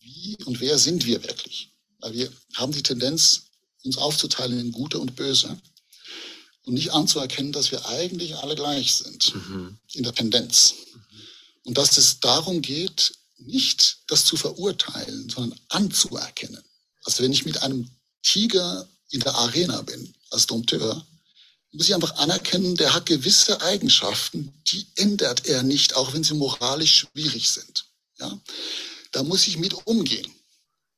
wie und wer sind wir wirklich? Weil wir haben die Tendenz, uns aufzuteilen in Gute und Böse und nicht anzuerkennen, dass wir eigentlich alle gleich sind, mhm. in der Tendenz. Und dass es darum geht, nicht das zu verurteilen, sondern anzuerkennen. Also wenn ich mit einem Tiger in der Arena bin, als Dompteur, muss ich einfach anerkennen, der hat gewisse Eigenschaften, die ändert er nicht, auch wenn sie moralisch schwierig sind. Ja? Da muss ich mit umgehen,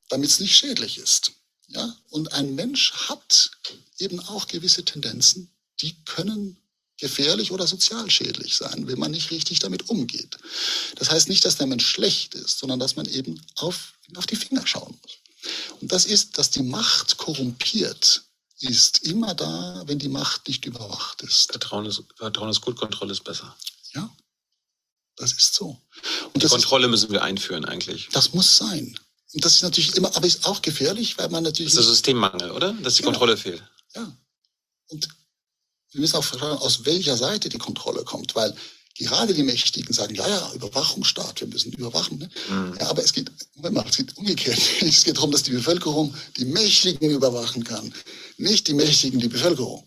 damit es nicht schädlich ist. Ja? Und ein Mensch hat eben auch gewisse Tendenzen, die können gefährlich oder sozial schädlich sein, wenn man nicht richtig damit umgeht. Das heißt nicht, dass der Mensch schlecht ist, sondern dass man eben auf, auf die Finger schauen muss. Und das ist, dass die Macht korrumpiert, ist immer da, wenn die Macht nicht überwacht ist. Vertrauen ist, Vertrauen ist gut, Kontrolle ist besser. Ja, das ist so. Und die Kontrolle ist, müssen wir einführen eigentlich. Das muss sein. Und das ist natürlich immer, aber ist auch gefährlich, weil man natürlich. Das ist der Systemmangel, oder? Dass die ja. Kontrolle fehlt. Ja. Und wir müssen auch fragen, aus welcher Seite die Kontrolle kommt, weil gerade die Mächtigen sagen, ja, ja, Überwachungsstaat, wir müssen überwachen. Ne? Mhm. Ja, aber es geht, mal, es geht umgekehrt. Es geht darum, dass die Bevölkerung die Mächtigen überwachen kann, nicht die Mächtigen die Bevölkerung.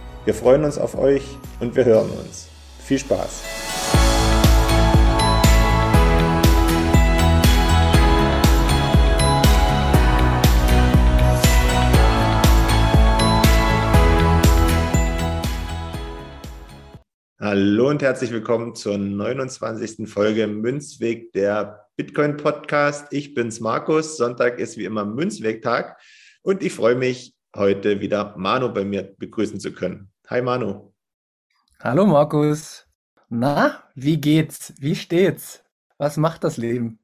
wir freuen uns auf euch und wir hören uns. Viel Spaß! Hallo und herzlich willkommen zur 29. Folge Münzweg der Bitcoin Podcast. Ich bin's Markus. Sonntag ist wie immer Münzweg-Tag und ich freue mich, heute wieder Manu bei mir begrüßen zu können. Hi Manu. Hallo Markus. Na, wie geht's? Wie steht's? Was macht das Leben?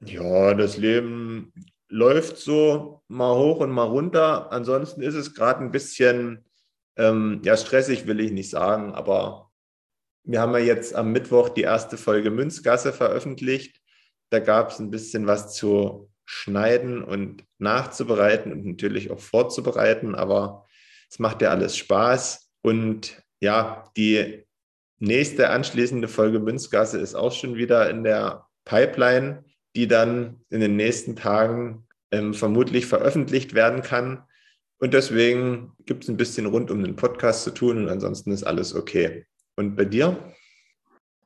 Ja, das Leben läuft so mal hoch und mal runter. Ansonsten ist es gerade ein bisschen, ähm, ja, stressig will ich nicht sagen, aber wir haben ja jetzt am Mittwoch die erste Folge Münzgasse veröffentlicht. Da gab es ein bisschen was zu schneiden und nachzubereiten und natürlich auch vorzubereiten, aber es macht ja alles Spaß. Und ja, die nächste anschließende Folge Münzgasse ist auch schon wieder in der Pipeline, die dann in den nächsten Tagen ähm, vermutlich veröffentlicht werden kann. Und deswegen gibt es ein bisschen rund um den Podcast zu tun und ansonsten ist alles okay. Und bei dir?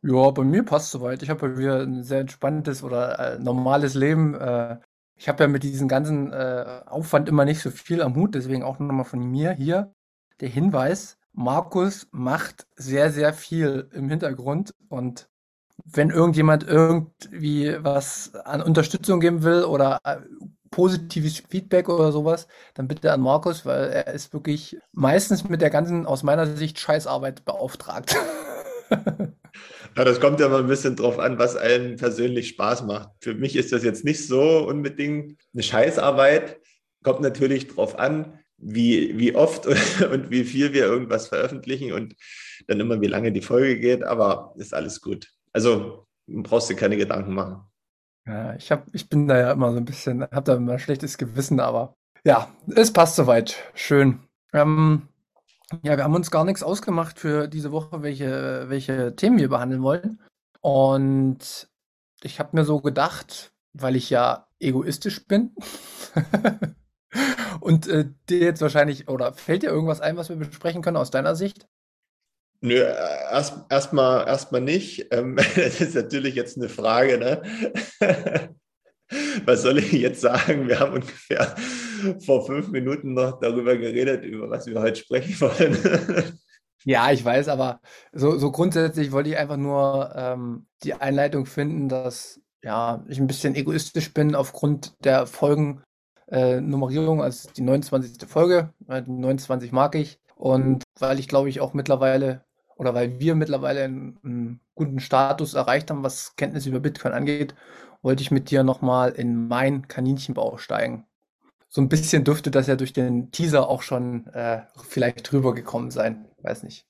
Ja, bei mir passt soweit. Ich habe bei mir ein sehr entspanntes oder äh, normales Leben. Äh, ich habe ja mit diesem ganzen äh, Aufwand immer nicht so viel am Hut, deswegen auch nochmal von mir hier der Hinweis, Markus macht sehr, sehr viel im Hintergrund und wenn irgendjemand irgendwie was an Unterstützung geben will oder äh, positives Feedback oder sowas, dann bitte an Markus, weil er ist wirklich meistens mit der ganzen, aus meiner Sicht, Scheißarbeit beauftragt. Ja, das kommt ja mal ein bisschen drauf an, was einem persönlich Spaß macht. Für mich ist das jetzt nicht so unbedingt eine Scheißarbeit. Kommt natürlich drauf an, wie, wie oft und wie viel wir irgendwas veröffentlichen und dann immer, wie lange die Folge geht, aber ist alles gut. Also brauchst du keine Gedanken machen. Ja, ich, hab, ich bin da ja immer so ein bisschen, habe da immer ein schlechtes Gewissen, aber ja, es passt soweit. Schön. Ähm, ja, wir haben uns gar nichts ausgemacht für diese Woche, welche, welche Themen wir behandeln wollen. Und ich habe mir so gedacht, weil ich ja egoistisch bin und äh, dir jetzt wahrscheinlich, oder fällt dir irgendwas ein, was wir besprechen können aus deiner Sicht? Nö, erst erstmal erst nicht. Ähm, das ist natürlich jetzt eine Frage, ne? Was soll ich jetzt sagen? Wir haben ungefähr vor fünf Minuten noch darüber geredet, über was wir heute sprechen wollen. Ja, ich weiß, aber so, so grundsätzlich wollte ich einfach nur ähm, die Einleitung finden, dass ja, ich ein bisschen egoistisch bin aufgrund der Folgennummerierung, äh, also die 29. Folge, äh, die 29 mag ich. Und weil ich glaube ich auch mittlerweile oder weil wir mittlerweile einen, einen, guten Status erreicht haben, was Kenntnis über Bitcoin angeht, wollte ich mit dir nochmal in mein Kaninchenbau steigen. So ein bisschen dürfte das ja durch den Teaser auch schon äh, vielleicht drüber gekommen sein. Weiß nicht.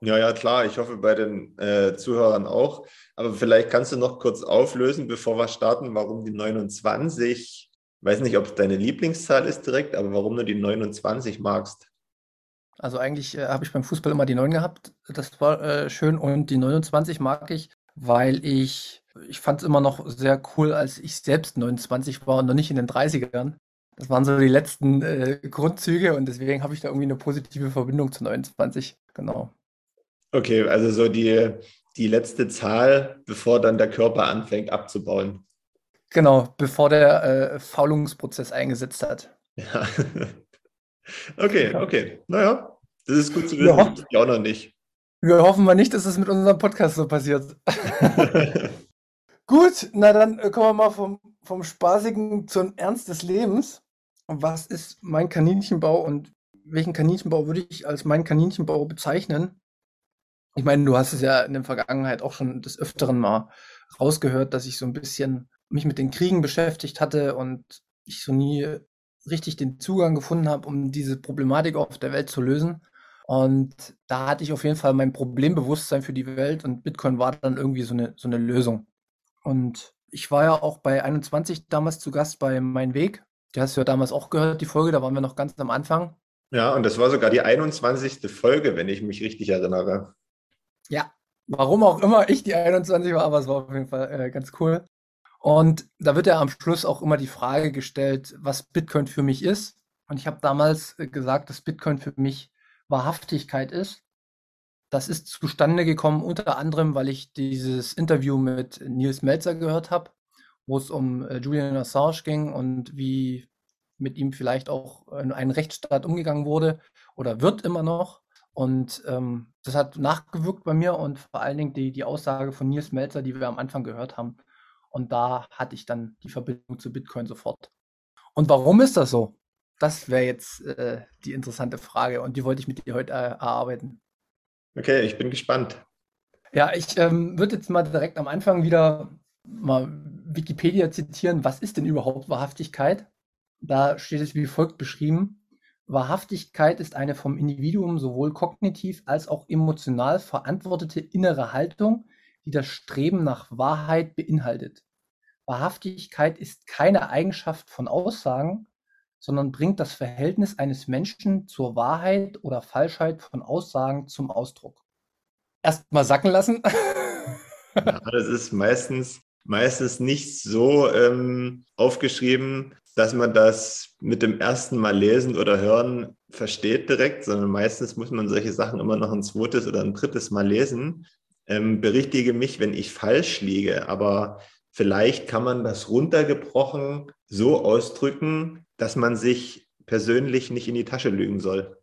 Ja, ja, klar. Ich hoffe bei den äh, Zuhörern auch. Aber vielleicht kannst du noch kurz auflösen, bevor wir starten, warum die 29, ich weiß nicht, ob es deine Lieblingszahl ist direkt, aber warum du die 29 magst. Also eigentlich äh, habe ich beim Fußball immer die 9 gehabt. Das war äh, schön. Und die 29 mag ich, weil ich, ich fand es immer noch sehr cool, als ich selbst 29 war und noch nicht in den 30ern. Das waren so die letzten äh, Grundzüge und deswegen habe ich da irgendwie eine positive Verbindung zu 29. Genau. Okay, also so die, die letzte Zahl, bevor dann der Körper anfängt abzubauen. Genau, bevor der äh, Faulungsprozess eingesetzt hat. Ja. okay, okay. Naja, das ist gut zu wissen. Ja, ich auch noch nicht. Wir hoffen mal nicht, dass es das mit unserem Podcast so passiert. gut, na dann äh, kommen wir mal vom, vom Spaßigen zum Ernst des Lebens. Was ist mein Kaninchenbau und welchen Kaninchenbau würde ich als meinen Kaninchenbau bezeichnen? Ich meine, du hast es ja in der Vergangenheit auch schon des Öfteren mal rausgehört, dass ich so ein bisschen mich mit den Kriegen beschäftigt hatte und ich so nie richtig den Zugang gefunden habe, um diese Problematik auf der Welt zu lösen. Und da hatte ich auf jeden Fall mein Problembewusstsein für die Welt und Bitcoin war dann irgendwie so eine, so eine Lösung. Und ich war ja auch bei 21 damals zu Gast bei Mein Weg. Die hast du ja damals auch gehört, die Folge, da waren wir noch ganz am Anfang. Ja, und das war sogar die 21. Folge, wenn ich mich richtig erinnere. Ja, warum auch immer ich die 21 war, aber es war auf jeden Fall äh, ganz cool. Und da wird ja am Schluss auch immer die Frage gestellt, was Bitcoin für mich ist. Und ich habe damals äh, gesagt, dass Bitcoin für mich Wahrhaftigkeit ist. Das ist zustande gekommen unter anderem, weil ich dieses Interview mit Nils Melzer gehört habe, wo es um äh, Julian Assange ging und wie mit ihm vielleicht auch in einen Rechtsstaat umgegangen wurde oder wird immer noch. Und ähm, das hat nachgewirkt bei mir und vor allen Dingen die, die Aussage von Nils Melzer, die wir am Anfang gehört haben. Und da hatte ich dann die Verbindung zu Bitcoin sofort. Und warum ist das so? Das wäre jetzt äh, die interessante Frage und die wollte ich mit dir heute äh, erarbeiten. Okay, ich bin gespannt. Ja, ich ähm, würde jetzt mal direkt am Anfang wieder mal Wikipedia zitieren. Was ist denn überhaupt Wahrhaftigkeit? Da steht es wie folgt beschrieben. Wahrhaftigkeit ist eine vom Individuum sowohl kognitiv als auch emotional verantwortete innere Haltung, die das Streben nach Wahrheit beinhaltet. Wahrhaftigkeit ist keine Eigenschaft von Aussagen, sondern bringt das Verhältnis eines Menschen zur Wahrheit oder Falschheit von Aussagen zum Ausdruck. Erst mal sacken lassen. ja, das ist meistens, meistens nicht so ähm, aufgeschrieben, dass man das mit dem ersten Mal lesen oder hören versteht direkt, sondern meistens muss man solche Sachen immer noch ein zweites oder ein drittes Mal lesen. Ähm, berichtige mich, wenn ich falsch liege, aber vielleicht kann man das runtergebrochen so ausdrücken, dass man sich persönlich nicht in die Tasche lügen soll.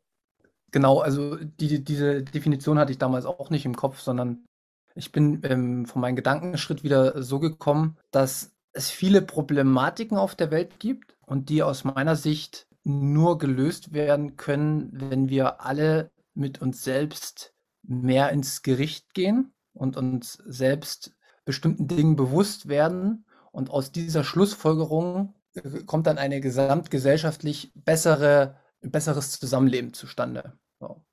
Genau, also die, diese Definition hatte ich damals auch nicht im Kopf, sondern ich bin ähm, von meinem Gedankenschritt wieder so gekommen, dass es viele Problematiken auf der Welt gibt und die aus meiner Sicht nur gelöst werden können, wenn wir alle mit uns selbst mehr ins Gericht gehen und uns selbst bestimmten Dingen bewusst werden. Und aus dieser Schlussfolgerung kommt dann eine gesamtgesellschaftlich bessere, besseres Zusammenleben zustande. So.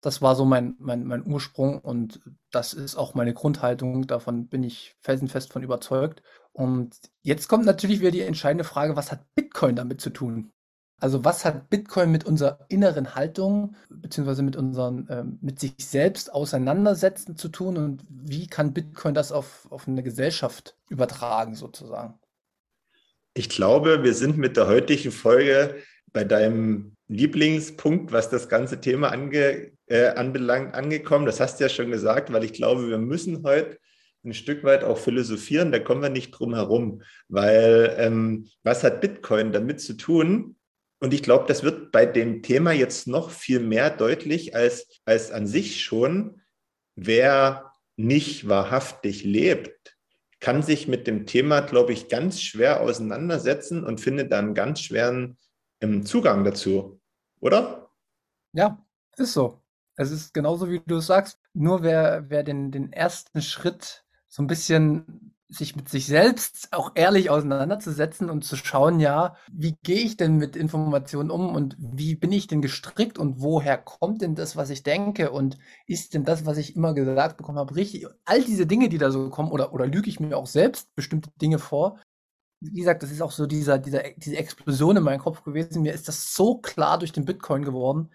Das war so mein, mein, mein Ursprung und das ist auch meine Grundhaltung. Davon bin ich felsenfest von überzeugt. Und jetzt kommt natürlich wieder die entscheidende Frage, was hat Bitcoin damit zu tun? Also was hat Bitcoin mit unserer inneren Haltung beziehungsweise mit ähm, mit sich selbst auseinandersetzen zu tun und wie kann Bitcoin das auf, auf eine Gesellschaft übertragen sozusagen? Ich glaube, wir sind mit der heutigen Folge bei deinem Lieblingspunkt, was das ganze Thema ange, äh, anbelangt, angekommen. Das hast du ja schon gesagt, weil ich glaube, wir müssen heute ein Stück weit auch philosophieren, da kommen wir nicht drum herum, weil ähm, was hat Bitcoin damit zu tun? Und ich glaube, das wird bei dem Thema jetzt noch viel mehr deutlich als, als an sich schon, wer nicht wahrhaftig lebt, kann sich mit dem Thema, glaube ich, ganz schwer auseinandersetzen und findet dann ganz schweren ähm, Zugang dazu, oder? Ja, ist so. Es ist genauso, wie du es sagst. Nur wer, wer den, den ersten Schritt so ein bisschen sich mit sich selbst auch ehrlich auseinanderzusetzen und zu schauen, ja, wie gehe ich denn mit Informationen um und wie bin ich denn gestrickt und woher kommt denn das, was ich denke und ist denn das, was ich immer gesagt bekommen habe, richtig? All diese Dinge, die da so kommen oder, oder lüge ich mir auch selbst bestimmte Dinge vor. Wie gesagt, das ist auch so dieser, dieser, diese Explosion in meinem Kopf gewesen. Mir ist das so klar durch den Bitcoin geworden,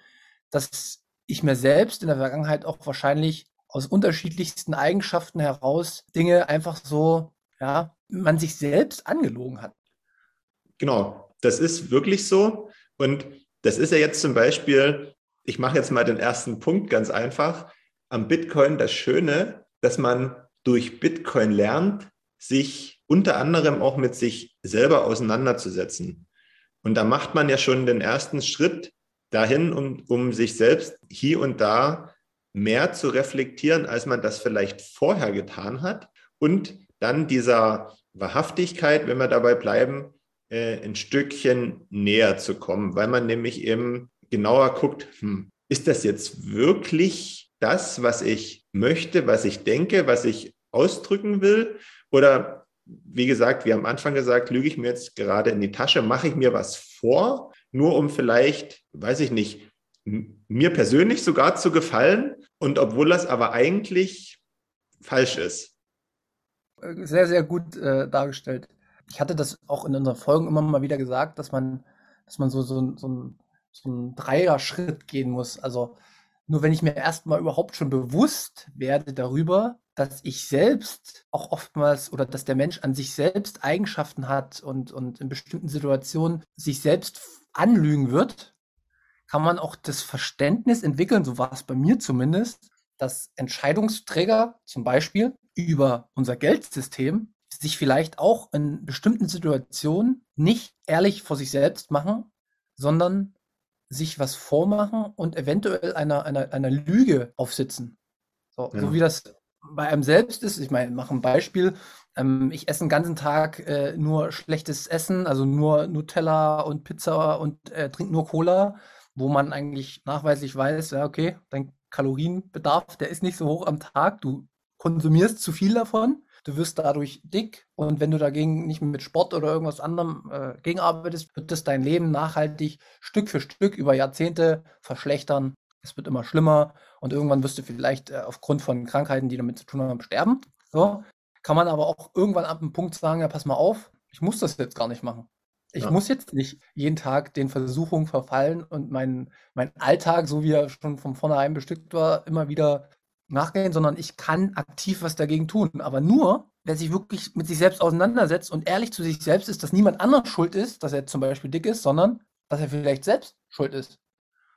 dass ich mir selbst in der Vergangenheit auch wahrscheinlich aus unterschiedlichsten Eigenschaften heraus Dinge einfach so, ja, man sich selbst angelogen hat. Genau, das ist wirklich so. Und das ist ja jetzt zum Beispiel, ich mache jetzt mal den ersten Punkt ganz einfach, am Bitcoin das Schöne, dass man durch Bitcoin lernt, sich unter anderem auch mit sich selber auseinanderzusetzen. Und da macht man ja schon den ersten Schritt dahin, um, um sich selbst hier und da mehr zu reflektieren, als man das vielleicht vorher getan hat. Und dann dieser Wahrhaftigkeit, wenn wir dabei bleiben, äh, ein Stückchen näher zu kommen, weil man nämlich eben genauer guckt, hm, ist das jetzt wirklich das, was ich möchte, was ich denke, was ich ausdrücken will? Oder wie gesagt, wie am Anfang gesagt, lüge ich mir jetzt gerade in die Tasche, mache ich mir was vor, nur um vielleicht, weiß ich nicht, mir persönlich sogar zu gefallen und obwohl das aber eigentlich falsch ist. Sehr, sehr gut äh, dargestellt. Ich hatte das auch in unseren Folgen immer mal wieder gesagt, dass man, dass man so, so, so, ein, so einen Dreier-Schritt gehen muss. Also nur wenn ich mir erstmal überhaupt schon bewusst werde darüber, dass ich selbst auch oftmals oder dass der Mensch an sich selbst Eigenschaften hat und, und in bestimmten Situationen sich selbst anlügen wird, kann man auch das Verständnis entwickeln, so war es bei mir zumindest, dass Entscheidungsträger zum Beispiel über unser Geldsystem sich vielleicht auch in bestimmten Situationen nicht ehrlich vor sich selbst machen, sondern sich was vormachen und eventuell einer, einer, einer Lüge aufsitzen. So, ja. so wie das bei einem selbst ist. Ich meine, ich mache ein Beispiel. Ähm, ich esse den ganzen Tag äh, nur schlechtes Essen, also nur Nutella und Pizza und äh, trinke nur Cola wo man eigentlich nachweislich weiß, ja, okay, dein Kalorienbedarf, der ist nicht so hoch am Tag, du konsumierst zu viel davon, du wirst dadurch dick und wenn du dagegen nicht mit Sport oder irgendwas anderem äh, gegenarbeitest, wird das dein Leben nachhaltig Stück für Stück über Jahrzehnte verschlechtern. Es wird immer schlimmer und irgendwann wirst du vielleicht äh, aufgrund von Krankheiten, die damit zu tun haben, sterben. So kann man aber auch irgendwann ab einem Punkt sagen, ja, pass mal auf, ich muss das jetzt gar nicht machen. Ich ja. muss jetzt nicht jeden Tag den Versuchungen verfallen und meinen mein Alltag, so wie er schon von vornherein bestückt war, immer wieder nachgehen, sondern ich kann aktiv was dagegen tun. Aber nur, wer sich wirklich mit sich selbst auseinandersetzt und ehrlich zu sich selbst ist, dass niemand anders schuld ist, dass er zum Beispiel dick ist, sondern dass er vielleicht selbst schuld ist.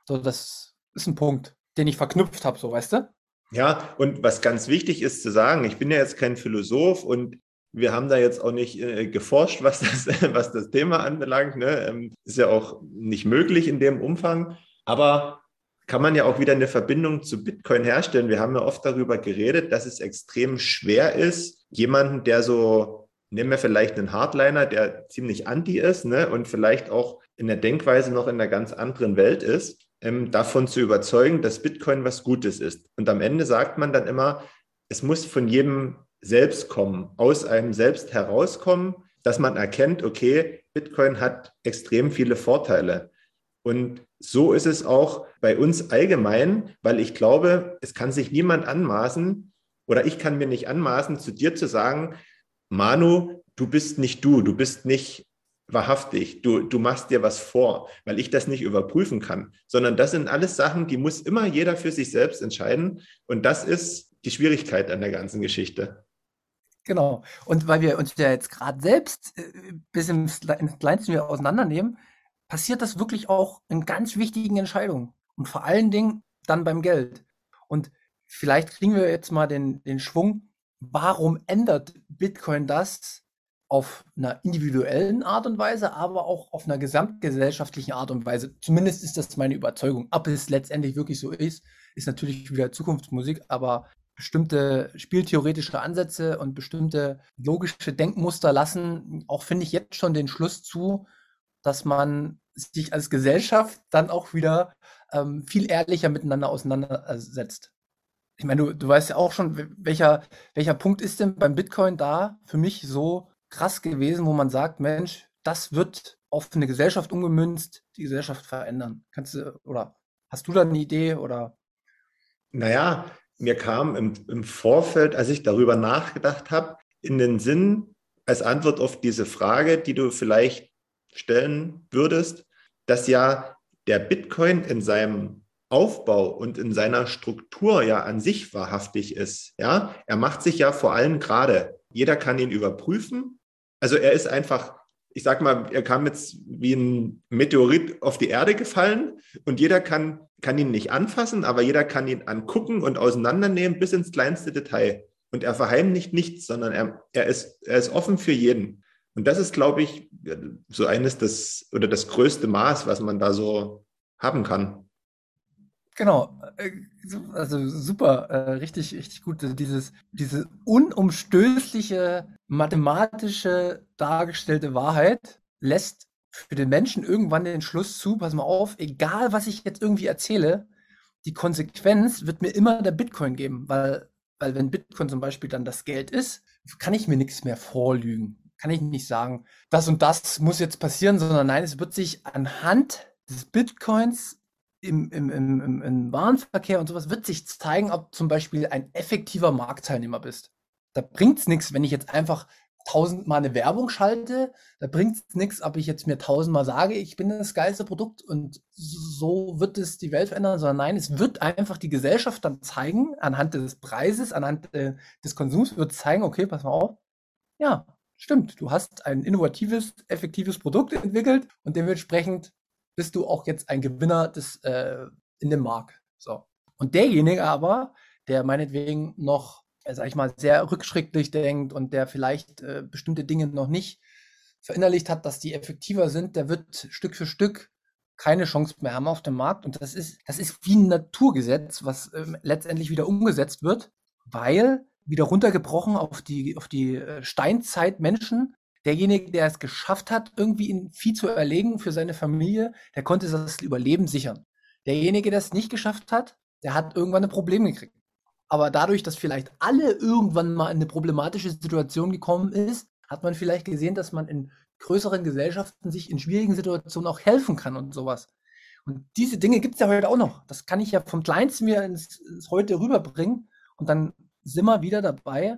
So, das ist ein Punkt, den ich verknüpft habe, so weißt du? Ja, und was ganz wichtig ist zu sagen, ich bin ja jetzt kein Philosoph und wir haben da jetzt auch nicht äh, geforscht, was das, was das Thema anbelangt. Ne? Ähm, ist ja auch nicht möglich in dem Umfang. Aber kann man ja auch wieder eine Verbindung zu Bitcoin herstellen. Wir haben ja oft darüber geredet, dass es extrem schwer ist, jemanden, der so, nehmen wir vielleicht einen Hardliner, der ziemlich anti ist ne? und vielleicht auch in der Denkweise noch in einer ganz anderen Welt ist, ähm, davon zu überzeugen, dass Bitcoin was Gutes ist. Und am Ende sagt man dann immer, es muss von jedem selbst kommen, aus einem selbst herauskommen, dass man erkennt, okay, Bitcoin hat extrem viele Vorteile. Und so ist es auch bei uns allgemein, weil ich glaube, es kann sich niemand anmaßen oder ich kann mir nicht anmaßen, zu dir zu sagen, Manu, du bist nicht du, du bist nicht wahrhaftig, du, du machst dir was vor, weil ich das nicht überprüfen kann, sondern das sind alles Sachen, die muss immer jeder für sich selbst entscheiden. Und das ist die Schwierigkeit an der ganzen Geschichte. Genau. Und weil wir uns ja jetzt gerade selbst äh, bis ins, ins Kleinste wieder auseinandernehmen, passiert das wirklich auch in ganz wichtigen Entscheidungen. Und vor allen Dingen dann beim Geld. Und vielleicht kriegen wir jetzt mal den, den Schwung, warum ändert Bitcoin das auf einer individuellen Art und Weise, aber auch auf einer gesamtgesellschaftlichen Art und Weise. Zumindest ist das meine Überzeugung. Ob es letztendlich wirklich so ist, ist natürlich wieder Zukunftsmusik, aber bestimmte spieltheoretische Ansätze und bestimmte logische Denkmuster lassen auch, finde ich, jetzt schon den Schluss zu, dass man sich als Gesellschaft dann auch wieder ähm, viel ehrlicher miteinander auseinandersetzt. Ich meine, du, du weißt ja auch schon, welcher, welcher Punkt ist denn beim Bitcoin da für mich so krass gewesen, wo man sagt, Mensch, das wird auf eine Gesellschaft umgemünzt, die Gesellschaft verändern. Kannst du, oder hast du da eine Idee oder? Naja, mir kam im, im Vorfeld, als ich darüber nachgedacht habe, in den Sinn, als Antwort auf diese Frage, die du vielleicht stellen würdest, dass ja der Bitcoin in seinem Aufbau und in seiner Struktur ja an sich wahrhaftig ist. Ja, er macht sich ja vor allem gerade. Jeder kann ihn überprüfen. Also er ist einfach, ich sag mal, er kam jetzt wie ein Meteorit auf die Erde gefallen und jeder kann, kann ihn nicht anfassen, aber jeder kann ihn angucken und auseinandernehmen bis ins kleinste Detail. Und er verheimlicht nichts, sondern er, er, ist, er ist offen für jeden. Und das ist, glaube ich, so eines das oder das größte Maß, was man da so haben kann. Genau, äh, also super, äh, richtig, richtig gut. Also dieses, diese unumstößliche mathematische dargestellte Wahrheit lässt für den Menschen irgendwann den Schluss zu, pass mal auf, egal was ich jetzt irgendwie erzähle, die Konsequenz wird mir immer der Bitcoin geben, weil, weil wenn Bitcoin zum Beispiel dann das Geld ist, kann ich mir nichts mehr vorlügen kann ich nicht sagen, das und das muss jetzt passieren, sondern nein, es wird sich anhand des Bitcoins im, im, im, im Warenverkehr und sowas wird sich zeigen, ob zum Beispiel ein effektiver Marktteilnehmer bist. Da bringt es nichts, wenn ich jetzt einfach tausendmal eine Werbung schalte, da bringt es nichts, ob ich jetzt mir tausendmal sage, ich bin das geilste Produkt und so wird es die Welt verändern, sondern nein, es wird einfach die Gesellschaft dann zeigen, anhand des Preises, anhand äh, des Konsums, wird zeigen, okay, pass mal auf, ja, stimmt, du hast ein innovatives, effektives Produkt entwickelt und dementsprechend bist du auch jetzt ein Gewinner des, äh, in dem Markt. So. Und derjenige aber, der meinetwegen noch, sag ich mal, sehr rückschrittlich denkt und der vielleicht äh, bestimmte Dinge noch nicht verinnerlicht hat, dass die effektiver sind, der wird Stück für Stück keine Chance mehr haben auf dem Markt. Und das ist, das ist wie ein Naturgesetz, was ähm, letztendlich wieder umgesetzt wird, weil wieder runtergebrochen auf die, auf die äh, Steinzeitmenschen. Derjenige, der es geschafft hat, irgendwie ein Vieh zu erlegen für seine Familie, der konnte das Überleben sichern. Derjenige, der es nicht geschafft hat, der hat irgendwann ein Problem gekriegt. Aber dadurch, dass vielleicht alle irgendwann mal in eine problematische Situation gekommen ist, hat man vielleicht gesehen, dass man in größeren Gesellschaften sich in schwierigen Situationen auch helfen kann und sowas. Und diese Dinge gibt es ja heute auch noch. Das kann ich ja vom Kleinsten mir ins, ins Heute rüberbringen. Und dann sind wir wieder dabei,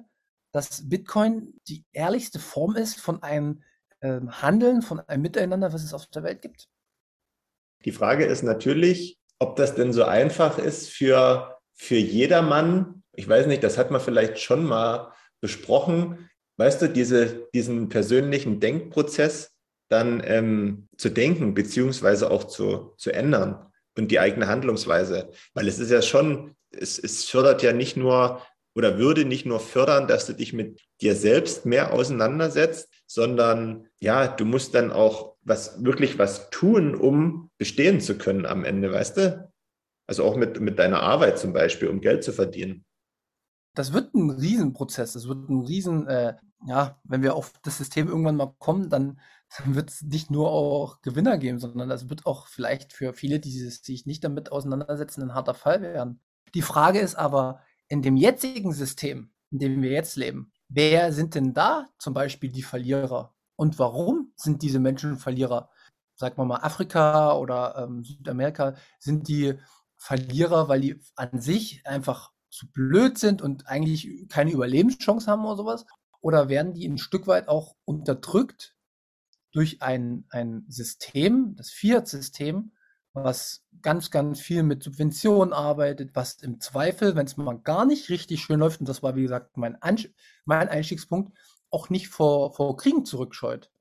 dass Bitcoin die ehrlichste Form ist von einem ähm, Handeln, von einem Miteinander, was es auf der Welt gibt. Die Frage ist natürlich, ob das denn so einfach ist für, für jedermann. Ich weiß nicht, das hat man vielleicht schon mal besprochen. Weißt du, diese, diesen persönlichen Denkprozess dann ähm, zu denken, beziehungsweise auch zu, zu ändern und die eigene Handlungsweise. Weil es ist ja schon, es, es fördert ja nicht nur oder würde nicht nur fördern, dass du dich mit dir selbst mehr auseinandersetzt, sondern ja, du musst dann auch was wirklich was tun, um bestehen zu können am Ende, weißt du? Also auch mit, mit deiner Arbeit zum Beispiel, um Geld zu verdienen. Das wird ein Riesenprozess, das wird ein Riesen, äh, ja, wenn wir auf das System irgendwann mal kommen, dann, wird es nicht nur auch Gewinner geben, sondern das wird auch vielleicht für viele, die sich nicht damit auseinandersetzen, ein harter Fall werden. Die Frage ist aber, in dem jetzigen System, in dem wir jetzt leben, wer sind denn da zum Beispiel die Verlierer? Und warum sind diese Menschen Verlierer? Sagen wir mal Afrika oder ähm, Südamerika, sind die Verlierer, weil die an sich einfach zu blöd sind und eigentlich keine Überlebenschance haben oder sowas? Oder werden die ein Stück weit auch unterdrückt durch ein, ein System, das Fiat-System, was ganz, ganz viel mit Subventionen arbeitet, was im Zweifel, wenn es mal gar nicht richtig schön läuft, und das war wie gesagt mein, Ansch mein Einstiegspunkt, auch nicht vor, vor Kriegen zurückscheut.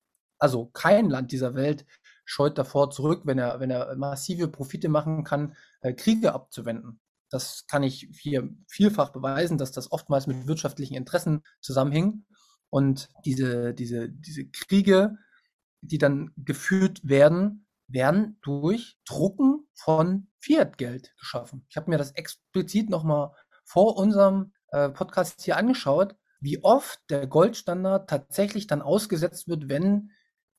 Also kein Land dieser Welt scheut davor zurück, wenn er, wenn er massive Profite machen kann, äh, Kriege abzuwenden. Das kann ich hier vielfach beweisen, dass das oftmals mit wirtschaftlichen Interessen zusammenhing. Und diese, diese, diese Kriege, die dann geführt werden, werden durch Drucken von Fiat-Geld geschaffen. Ich habe mir das explizit nochmal vor unserem äh, Podcasts hier angeschaut, wie oft der Goldstandard tatsächlich dann ausgesetzt wird, wenn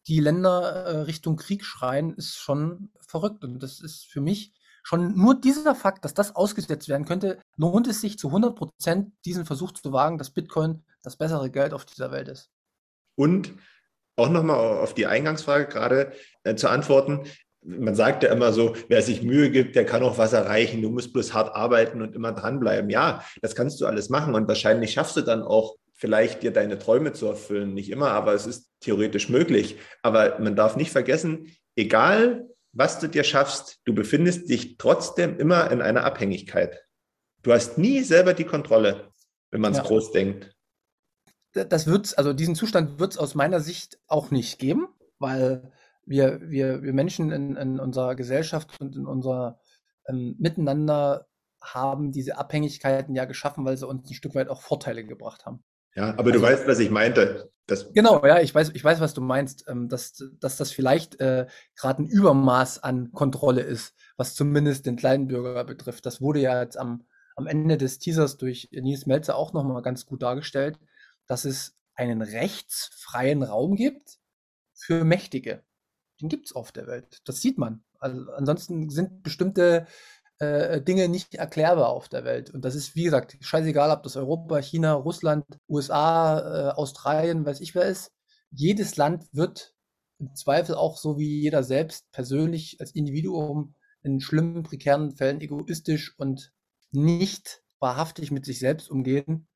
die Länder äh, Richtung Krieg schreien, ist schon verrückt. Und das ist für mich schon nur dieser Fakt, dass das ausgesetzt werden könnte, lohnt es sich zu 100 Prozent, diesen Versuch zu wagen, dass Bitcoin das bessere Geld auf dieser Welt ist. Und auch nochmal auf die Eingangsfrage gerade äh, zu antworten. Man sagt ja immer so, wer sich Mühe gibt, der kann auch was erreichen. Du musst bloß hart arbeiten und immer dranbleiben. Ja, das kannst du alles machen und wahrscheinlich schaffst du dann auch vielleicht dir deine Träume zu erfüllen. Nicht immer, aber es ist theoretisch möglich. Aber man darf nicht vergessen, egal was du dir schaffst, du befindest dich trotzdem immer in einer Abhängigkeit. Du hast nie selber die Kontrolle, wenn man es ja. groß denkt. Das wird's, also diesen Zustand wird es aus meiner Sicht auch nicht geben, weil wir, wir, wir Menschen in, in unserer Gesellschaft und in unser ähm, Miteinander haben diese Abhängigkeiten ja geschaffen, weil sie uns ein Stück weit auch Vorteile gebracht haben. Ja, aber du also, weißt, was ich meinte. Das genau, ja, ich weiß, ich weiß, was du meinst, ähm, dass, dass das vielleicht äh, gerade ein Übermaß an Kontrolle ist, was zumindest den kleinen Bürger betrifft. Das wurde ja jetzt am, am Ende des Teasers durch Nils Melzer auch nochmal ganz gut dargestellt, dass es einen rechtsfreien Raum gibt für Mächtige. Den gibt es auf der Welt. Das sieht man. Also ansonsten sind bestimmte äh, Dinge nicht erklärbar auf der Welt. Und das ist, wie gesagt, scheißegal, ob das Europa, China, Russland, USA, äh, Australien, weiß ich wer ist. Jedes Land wird im Zweifel auch so wie jeder selbst persönlich als Individuum in schlimmen, prekären Fällen egoistisch und nicht wahrhaftig mit sich selbst umgehen,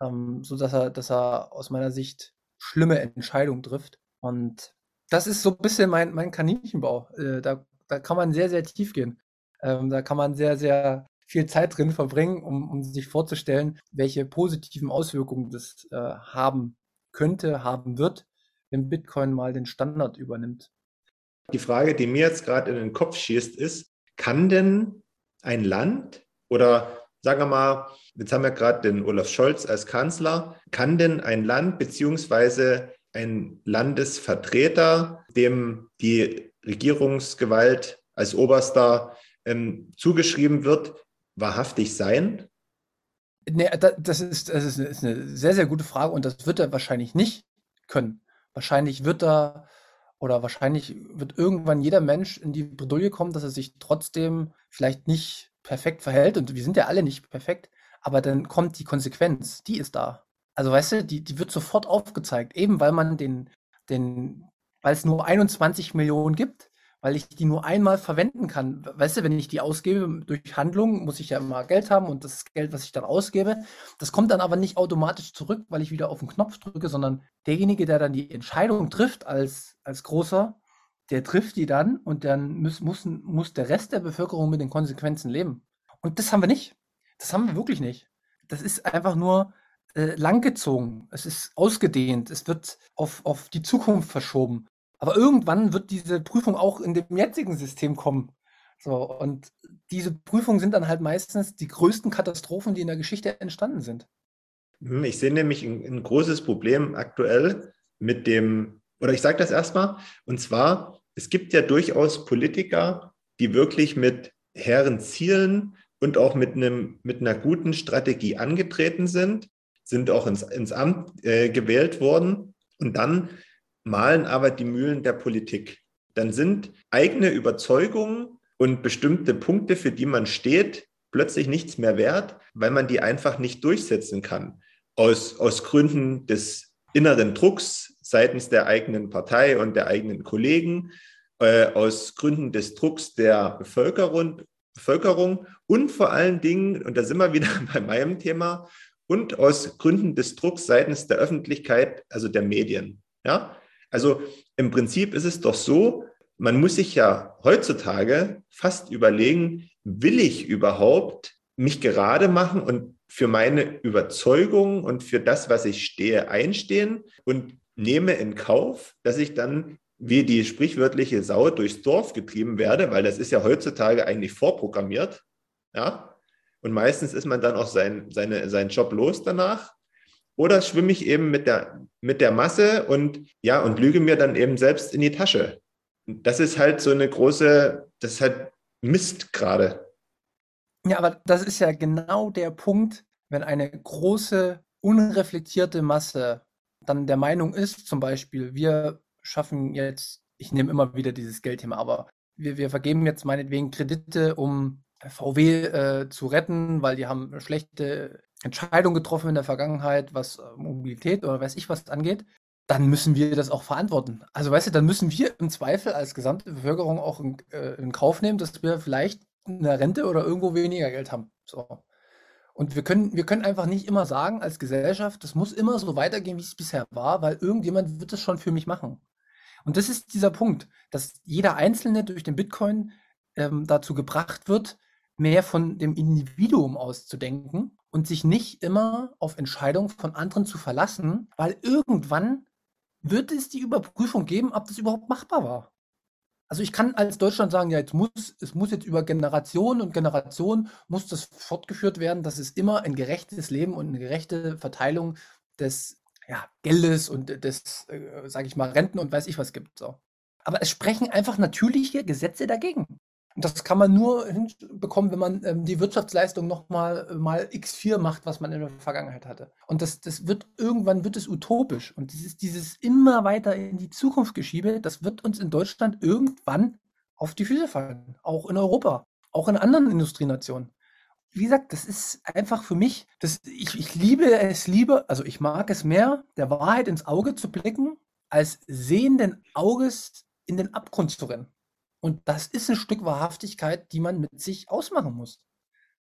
ähm, so dass er, dass er aus meiner Sicht schlimme Entscheidungen trifft. Und das ist so ein bisschen mein, mein Kaninchenbau. Äh, da, da kann man sehr, sehr tief gehen. Ähm, da kann man sehr, sehr viel Zeit drin verbringen, um, um sich vorzustellen, welche positiven Auswirkungen das äh, haben könnte, haben wird, wenn Bitcoin mal den Standard übernimmt. Die Frage, die mir jetzt gerade in den Kopf schießt, ist, kann denn ein Land oder sagen wir mal, jetzt haben wir gerade den Olaf Scholz als Kanzler, kann denn ein Land beziehungsweise ein Landesvertreter, dem die Regierungsgewalt als oberster ähm, zugeschrieben wird, wahrhaftig sein? Nee, das ist, das ist eine sehr, sehr gute Frage und das wird er wahrscheinlich nicht können. Wahrscheinlich wird er oder wahrscheinlich wird irgendwann jeder Mensch in die Bredouille kommen, dass er sich trotzdem vielleicht nicht perfekt verhält und wir sind ja alle nicht perfekt, aber dann kommt die Konsequenz, die ist da. Also weißt du, die, die wird sofort aufgezeigt, eben weil man den, den, weil es nur 21 Millionen gibt, weil ich die nur einmal verwenden kann. Weißt du, wenn ich die ausgebe durch Handlungen, muss ich ja immer Geld haben und das Geld, was ich dann ausgebe, das kommt dann aber nicht automatisch zurück, weil ich wieder auf den Knopf drücke, sondern derjenige, der dann die Entscheidung trifft als, als Großer, der trifft die dann und dann muss, muss, muss der Rest der Bevölkerung mit den Konsequenzen leben. Und das haben wir nicht. Das haben wir wirklich nicht. Das ist einfach nur äh, langgezogen. Es ist ausgedehnt. Es wird auf, auf die Zukunft verschoben. Aber irgendwann wird diese Prüfung auch in dem jetzigen System kommen. So, und diese Prüfungen sind dann halt meistens die größten Katastrophen, die in der Geschichte entstanden sind. Hm, ich sehe nämlich ein, ein großes Problem aktuell mit dem, oder ich sage das erstmal, und zwar, es gibt ja durchaus Politiker, die wirklich mit hehren Zielen und auch mit, einem, mit einer guten Strategie angetreten sind, sind auch ins, ins Amt äh, gewählt worden und dann malen aber die Mühlen der Politik. Dann sind eigene Überzeugungen und bestimmte Punkte, für die man steht, plötzlich nichts mehr wert, weil man die einfach nicht durchsetzen kann. Aus, aus Gründen des inneren Drucks seitens der eigenen Partei und der eigenen Kollegen, äh, aus Gründen des Drucks der Bevölkerung, Bevölkerung und vor allen Dingen, und da sind wir wieder bei meinem Thema, und aus Gründen des Drucks seitens der Öffentlichkeit, also der Medien. Ja, also im Prinzip ist es doch so, man muss sich ja heutzutage fast überlegen, will ich überhaupt mich gerade machen und für meine Überzeugung und für das, was ich stehe, einstehen und nehme in Kauf, dass ich dann wie die sprichwörtliche Sau durchs Dorf getrieben werde, weil das ist ja heutzutage eigentlich vorprogrammiert. Ja? Und meistens ist man dann auch sein, seine, seinen Job los danach. Oder schwimme ich eben mit der, mit der Masse und ja, und lüge mir dann eben selbst in die Tasche. Das ist halt so eine große, das ist halt Mist gerade. Ja, aber das ist ja genau der Punkt, wenn eine große, unreflektierte Masse dann der Meinung ist, zum Beispiel, wir schaffen jetzt, ich nehme immer wieder dieses Geldthema, aber wir, wir vergeben jetzt meinetwegen Kredite, um VW äh, zu retten, weil die haben schlechte Entscheidung getroffen in der Vergangenheit, was äh, Mobilität oder weiß ich was angeht, dann müssen wir das auch verantworten. Also weißt du, dann müssen wir im Zweifel als gesamte Bevölkerung auch in, äh, in Kauf nehmen, dass wir vielleicht eine Rente oder irgendwo weniger Geld haben. So. Und wir können, wir können einfach nicht immer sagen als Gesellschaft, das muss immer so weitergehen, wie es bisher war, weil irgendjemand wird das schon für mich machen. Und das ist dieser Punkt, dass jeder Einzelne durch den Bitcoin ähm, dazu gebracht wird, mehr von dem Individuum auszudenken und sich nicht immer auf Entscheidungen von anderen zu verlassen, weil irgendwann wird es die Überprüfung geben, ob das überhaupt machbar war. Also ich kann als Deutschland sagen, ja, jetzt muss, es muss jetzt über Generationen und Generationen muss das fortgeführt werden, dass es immer ein gerechtes Leben und eine gerechte Verteilung des ja, Geldes und des, äh, sage ich mal, Renten und weiß ich was gibt. So. Aber es sprechen einfach natürliche Gesetze dagegen. Und das kann man nur hinbekommen, wenn man ähm, die Wirtschaftsleistung nochmal äh, mal x4 macht, was man in der Vergangenheit hatte. Und das, das wird irgendwann wird es utopisch. Und dieses, dieses immer weiter in die Zukunft geschiebe, das wird uns in Deutschland irgendwann auf die Füße fallen. Auch in Europa, auch in anderen Industrienationen. Wie gesagt, das ist einfach für mich, das, ich, ich liebe es lieber, also ich mag es mehr, der Wahrheit ins Auge zu blicken, als sehenden Auges in den Abgrund zu rennen. Und das ist ein Stück Wahrhaftigkeit, die man mit sich ausmachen muss.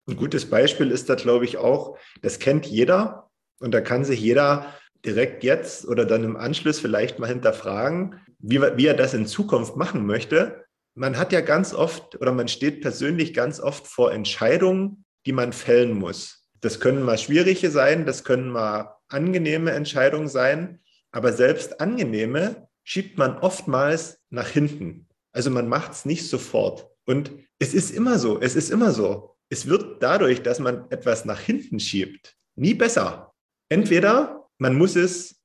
Ein gutes Beispiel ist da, glaube ich, auch, das kennt jeder und da kann sich jeder direkt jetzt oder dann im Anschluss vielleicht mal hinterfragen, wie, wie er das in Zukunft machen möchte. Man hat ja ganz oft oder man steht persönlich ganz oft vor Entscheidungen, die man fällen muss. Das können mal schwierige sein, das können mal angenehme Entscheidungen sein, aber selbst angenehme schiebt man oftmals nach hinten. Also man macht es nicht sofort. Und es ist immer so, es ist immer so. Es wird dadurch, dass man etwas nach hinten schiebt, nie besser. Entweder man muss es,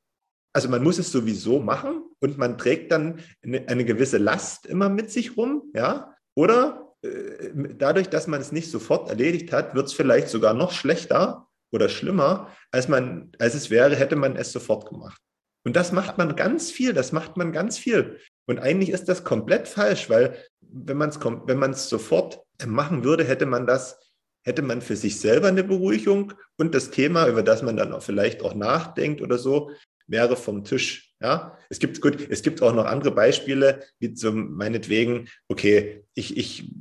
also man muss es sowieso machen und man trägt dann eine, eine gewisse Last immer mit sich rum, ja, oder äh, dadurch, dass man es nicht sofort erledigt hat, wird es vielleicht sogar noch schlechter oder schlimmer, als man, als es wäre, hätte man es sofort gemacht. Und das macht man ganz viel, das macht man ganz viel. Und eigentlich ist das komplett falsch, weil wenn man es sofort machen würde, hätte man das, hätte man für sich selber eine Beruhigung und das Thema, über das man dann auch vielleicht auch nachdenkt oder so, wäre vom Tisch. Ja, es gibt gut, es gibt auch noch andere Beispiele, wie zum meinetwegen, okay, ich, ich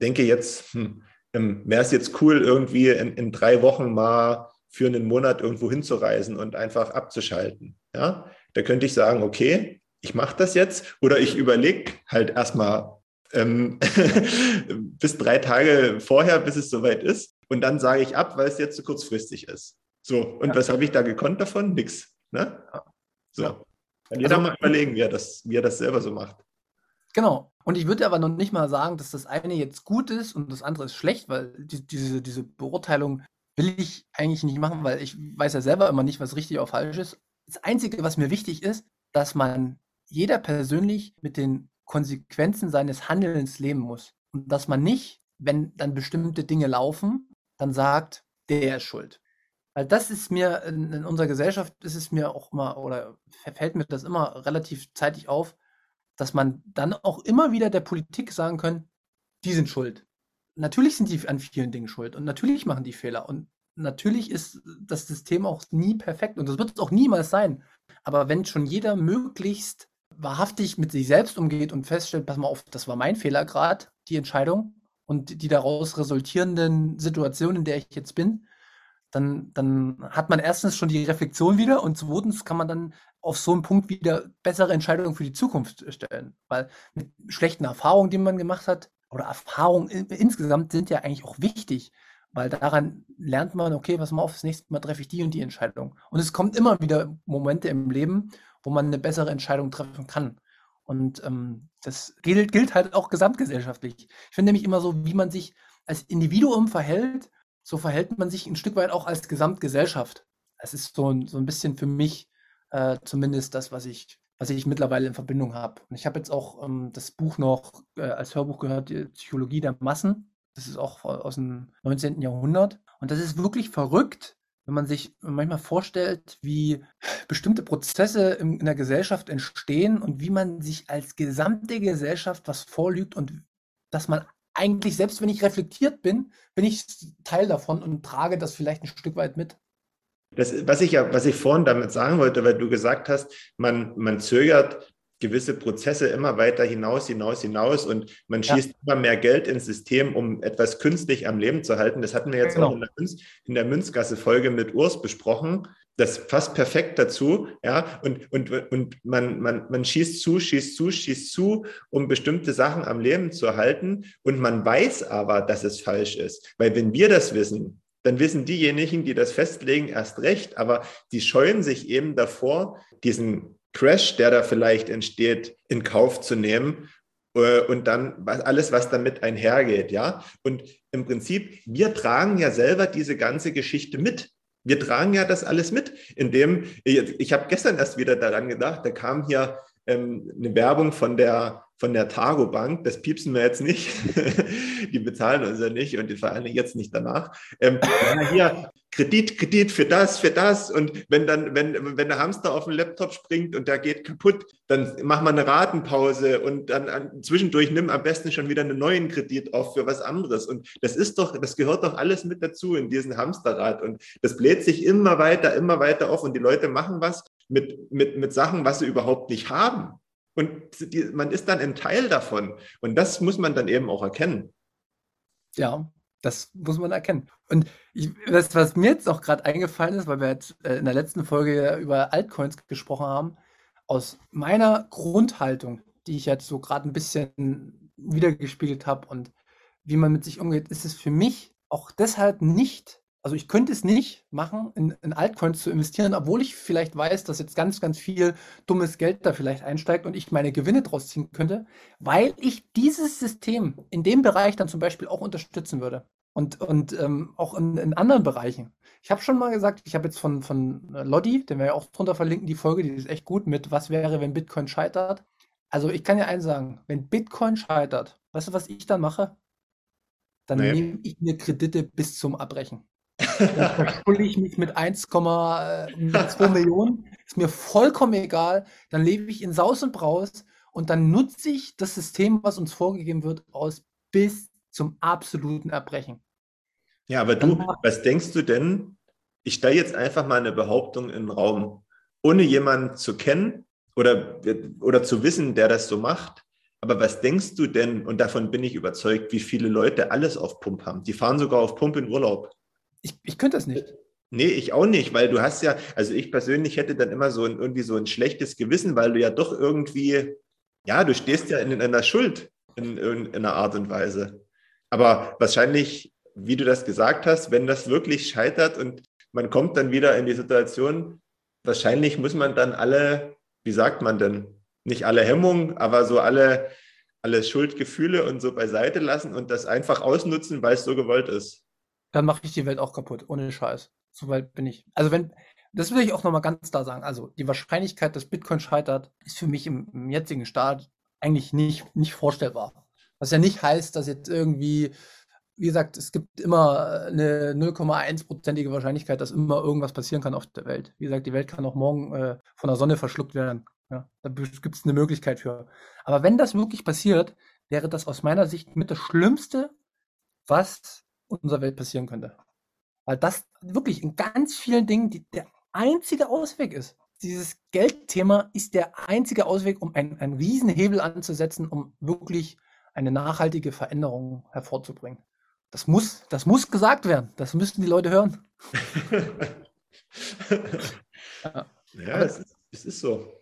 denke jetzt, hm, ähm, wäre es jetzt cool, irgendwie in, in drei Wochen mal für einen Monat irgendwo hinzureisen und einfach abzuschalten. Ja, da könnte ich sagen, okay, ich mache das jetzt oder ich überlege halt erstmal ähm, bis drei Tage vorher, bis es soweit ist. Und dann sage ich ab, weil es jetzt zu kurzfristig ist. So, und ja. was habe ich da gekonnt davon? Nix. Ne? So. Kann jeder also, mal überlegen, wie er, das, wie er das selber so macht. Genau. Und ich würde aber noch nicht mal sagen, dass das eine jetzt gut ist und das andere ist schlecht, weil die, diese, diese Beurteilung will ich eigentlich nicht machen, weil ich weiß ja selber immer nicht, was richtig oder falsch ist. Das Einzige, was mir wichtig ist, dass man jeder persönlich mit den Konsequenzen seines Handelns leben muss. Und dass man nicht, wenn dann bestimmte Dinge laufen, dann sagt, der ist schuld. Weil das ist mir in, unserer Gesellschaft ist es mir auch immer oder fällt mir das immer relativ zeitig auf, dass man dann auch immer wieder der Politik sagen kann, die sind schuld. Natürlich sind die an vielen Dingen schuld und natürlich machen die Fehler und natürlich ist das System auch nie perfekt und das wird es auch niemals sein. Aber wenn schon jeder möglichst wahrhaftig mit sich selbst umgeht und feststellt, pass mal auf, das war mein Fehler gerade, die Entscheidung und die daraus resultierenden Situationen, in der ich jetzt bin, dann, dann hat man erstens schon die Reflexion wieder und zweitens kann man dann auf so einen Punkt wieder bessere Entscheidungen für die Zukunft stellen. Weil mit schlechten Erfahrungen, die man gemacht hat, oder Erfahrungen insgesamt sind ja eigentlich auch wichtig, weil daran lernt man, okay, was mal auf, das nächste Mal treffe ich die und die Entscheidung. Und es kommt immer wieder Momente im Leben, wo man eine bessere Entscheidung treffen kann. Und ähm, das gilt, gilt halt auch gesamtgesellschaftlich. Ich finde nämlich immer so, wie man sich als Individuum verhält, so verhält man sich ein Stück weit auch als Gesamtgesellschaft. Es ist so ein, so ein bisschen für mich äh, zumindest das, was ich, was ich mittlerweile in Verbindung habe. Und ich habe jetzt auch ähm, das Buch noch äh, als Hörbuch gehört, die Psychologie der Massen. Das ist auch aus dem 19. Jahrhundert. Und das ist wirklich verrückt, wenn man sich manchmal vorstellt, wie bestimmte Prozesse in, in der Gesellschaft entstehen und wie man sich als gesamte Gesellschaft was vorlügt und dass man eigentlich, selbst wenn ich reflektiert bin, bin ich Teil davon und trage das vielleicht ein Stück weit mit. Das, was ich ja, was ich vorhin damit sagen wollte, weil du gesagt hast, man, man zögert gewisse Prozesse immer weiter hinaus, hinaus, hinaus und man schießt ja. immer mehr Geld ins System, um etwas künstlich am Leben zu halten. Das hatten wir jetzt genau. auch in der, Münz, in der Münzgasse-Folge mit Urs besprochen. Das passt perfekt dazu, ja, und, und, und man, man, man schießt zu, schießt zu, schießt zu, um bestimmte Sachen am Leben zu erhalten. Und man weiß aber, dass es falsch ist. Weil wenn wir das wissen, dann wissen diejenigen, die das festlegen, erst recht, aber die scheuen sich eben davor, diesen Crash, der da vielleicht entsteht, in Kauf zu nehmen äh, und dann alles, was damit einhergeht, ja. Und im Prinzip, wir tragen ja selber diese ganze Geschichte mit. Wir tragen ja das alles mit, indem, ich, ich habe gestern erst wieder daran gedacht, da kam hier ähm, eine Werbung von der von der Targo Bank, das piepsen wir jetzt nicht, die bezahlen uns ja nicht und die vor jetzt nicht danach. Ähm, ja, hier, Kredit, Kredit für das, für das. Und wenn dann, wenn, wenn der Hamster auf den Laptop springt und der geht kaputt, dann mach mal eine Ratenpause und dann an, zwischendurch nimm am besten schon wieder einen neuen Kredit auf für was anderes. Und das ist doch, das gehört doch alles mit dazu in diesen Hamsterrad. Und das bläht sich immer weiter, immer weiter auf und die Leute machen was mit, mit, mit Sachen, was sie überhaupt nicht haben. Und die, man ist dann ein Teil davon. Und das muss man dann eben auch erkennen. Ja, das muss man erkennen. Und ich, das, was mir jetzt auch gerade eingefallen ist, weil wir jetzt äh, in der letzten Folge über Altcoins gesprochen haben, aus meiner Grundhaltung, die ich jetzt so gerade ein bisschen wiedergespiegelt habe und wie man mit sich umgeht, ist es für mich auch deshalb nicht also ich könnte es nicht machen, in, in, Altcoins zu investieren, obwohl ich vielleicht weiß, dass jetzt ganz, ganz viel dummes Geld da vielleicht einsteigt und ich meine Gewinne draus ziehen könnte, weil ich dieses System in dem Bereich dann zum Beispiel auch unterstützen würde. Und, und ähm, auch in, in, anderen Bereichen. Ich habe schon mal gesagt, ich habe jetzt von, von Lodi, den wir ja auch drunter verlinken, die Folge, die ist echt gut mit Was wäre, wenn Bitcoin scheitert. Also ich kann ja eins sagen, wenn Bitcoin scheitert, weißt du, was ich dann mache? Dann nee. nehme ich mir Kredite bis zum Abbrechen. Dann verschulde ich mich mit 1,2 Millionen. Ist mir vollkommen egal. Dann lebe ich in Saus und Braus und dann nutze ich das System, was uns vorgegeben wird, aus bis zum absoluten Erbrechen. Ja, aber du, was denkst du denn? Ich stelle jetzt einfach mal eine Behauptung in den Raum, ohne jemanden zu kennen oder, oder zu wissen, der das so macht. Aber was denkst du denn, und davon bin ich überzeugt, wie viele Leute alles auf Pump haben? Die fahren sogar auf Pump in Urlaub. Ich, ich könnte das nicht. Nee, ich auch nicht, weil du hast ja, also ich persönlich hätte dann immer so ein, irgendwie so ein schlechtes Gewissen, weil du ja doch irgendwie, ja, du stehst ja in, in einer Schuld in irgendeiner Art und Weise. Aber wahrscheinlich, wie du das gesagt hast, wenn das wirklich scheitert und man kommt dann wieder in die Situation, wahrscheinlich muss man dann alle, wie sagt man denn, nicht alle Hemmungen, aber so alle, alle Schuldgefühle und so beiseite lassen und das einfach ausnutzen, weil es so gewollt ist dann mache ich die Welt auch kaputt, ohne Scheiß. So weit bin ich. Also wenn, das will ich auch nochmal ganz klar sagen. Also die Wahrscheinlichkeit, dass Bitcoin scheitert, ist für mich im, im jetzigen Start eigentlich nicht, nicht vorstellbar. Was ja nicht heißt, dass jetzt irgendwie, wie gesagt, es gibt immer eine 0,1-prozentige Wahrscheinlichkeit, dass immer irgendwas passieren kann auf der Welt. Wie gesagt, die Welt kann auch morgen äh, von der Sonne verschluckt werden. Ja, da gibt es eine Möglichkeit für. Aber wenn das wirklich passiert, wäre das aus meiner Sicht mit das Schlimmste, was unserer Welt passieren könnte. Weil das wirklich in ganz vielen Dingen die, der einzige Ausweg ist. Dieses Geldthema ist der einzige Ausweg, um einen, einen Riesenhebel anzusetzen, um wirklich eine nachhaltige Veränderung hervorzubringen. Das muss, das muss gesagt werden. Das müssten die Leute hören. ja, ja es, ist, es ist so.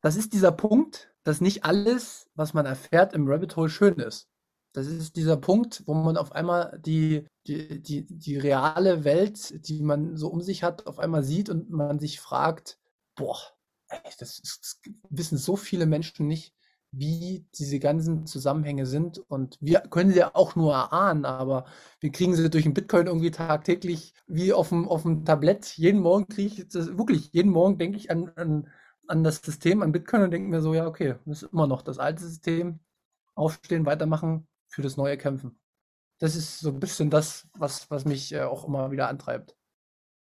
Das ist dieser Punkt, dass nicht alles, was man erfährt im Rabbit Hole schön ist. Das ist dieser Punkt, wo man auf einmal die, die, die, die reale Welt, die man so um sich hat, auf einmal sieht und man sich fragt, boah, das, ist, das wissen so viele Menschen nicht, wie diese ganzen Zusammenhänge sind. Und wir können sie ja auch nur erahnen, aber wir kriegen sie durch den Bitcoin irgendwie tagtäglich wie auf dem, auf dem Tablett. Jeden Morgen kriege ich das wirklich, jeden Morgen denke ich an, an, an das System, an Bitcoin und denke mir so, ja, okay, das ist immer noch das alte System. Aufstehen, weitermachen, für das neue kämpfen. Das ist so ein bisschen das, was, was mich äh, auch immer wieder antreibt.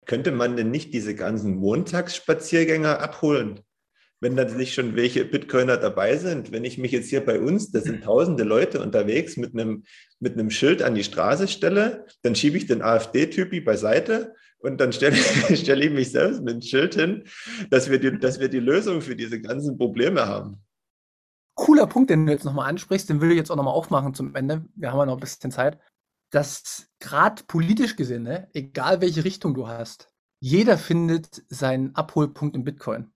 Könnte man denn nicht diese ganzen Montagsspaziergänger abholen? wenn dann nicht schon welche Bitcoiner dabei sind, wenn ich mich jetzt hier bei uns, da sind tausende Leute unterwegs, mit einem, mit einem Schild an die Straße stelle, dann schiebe ich den AfD-Typi beiseite und dann stelle, stelle ich mich selbst mit einem Schild hin, dass wir, die, dass wir die Lösung für diese ganzen Probleme haben. Cooler Punkt, den du jetzt nochmal ansprichst, den will ich jetzt auch nochmal aufmachen zum Ende. Wir haben ja noch ein bisschen Zeit. Dass gerade politisch gesehen, ne, egal welche Richtung du hast, jeder findet seinen Abholpunkt im Bitcoin.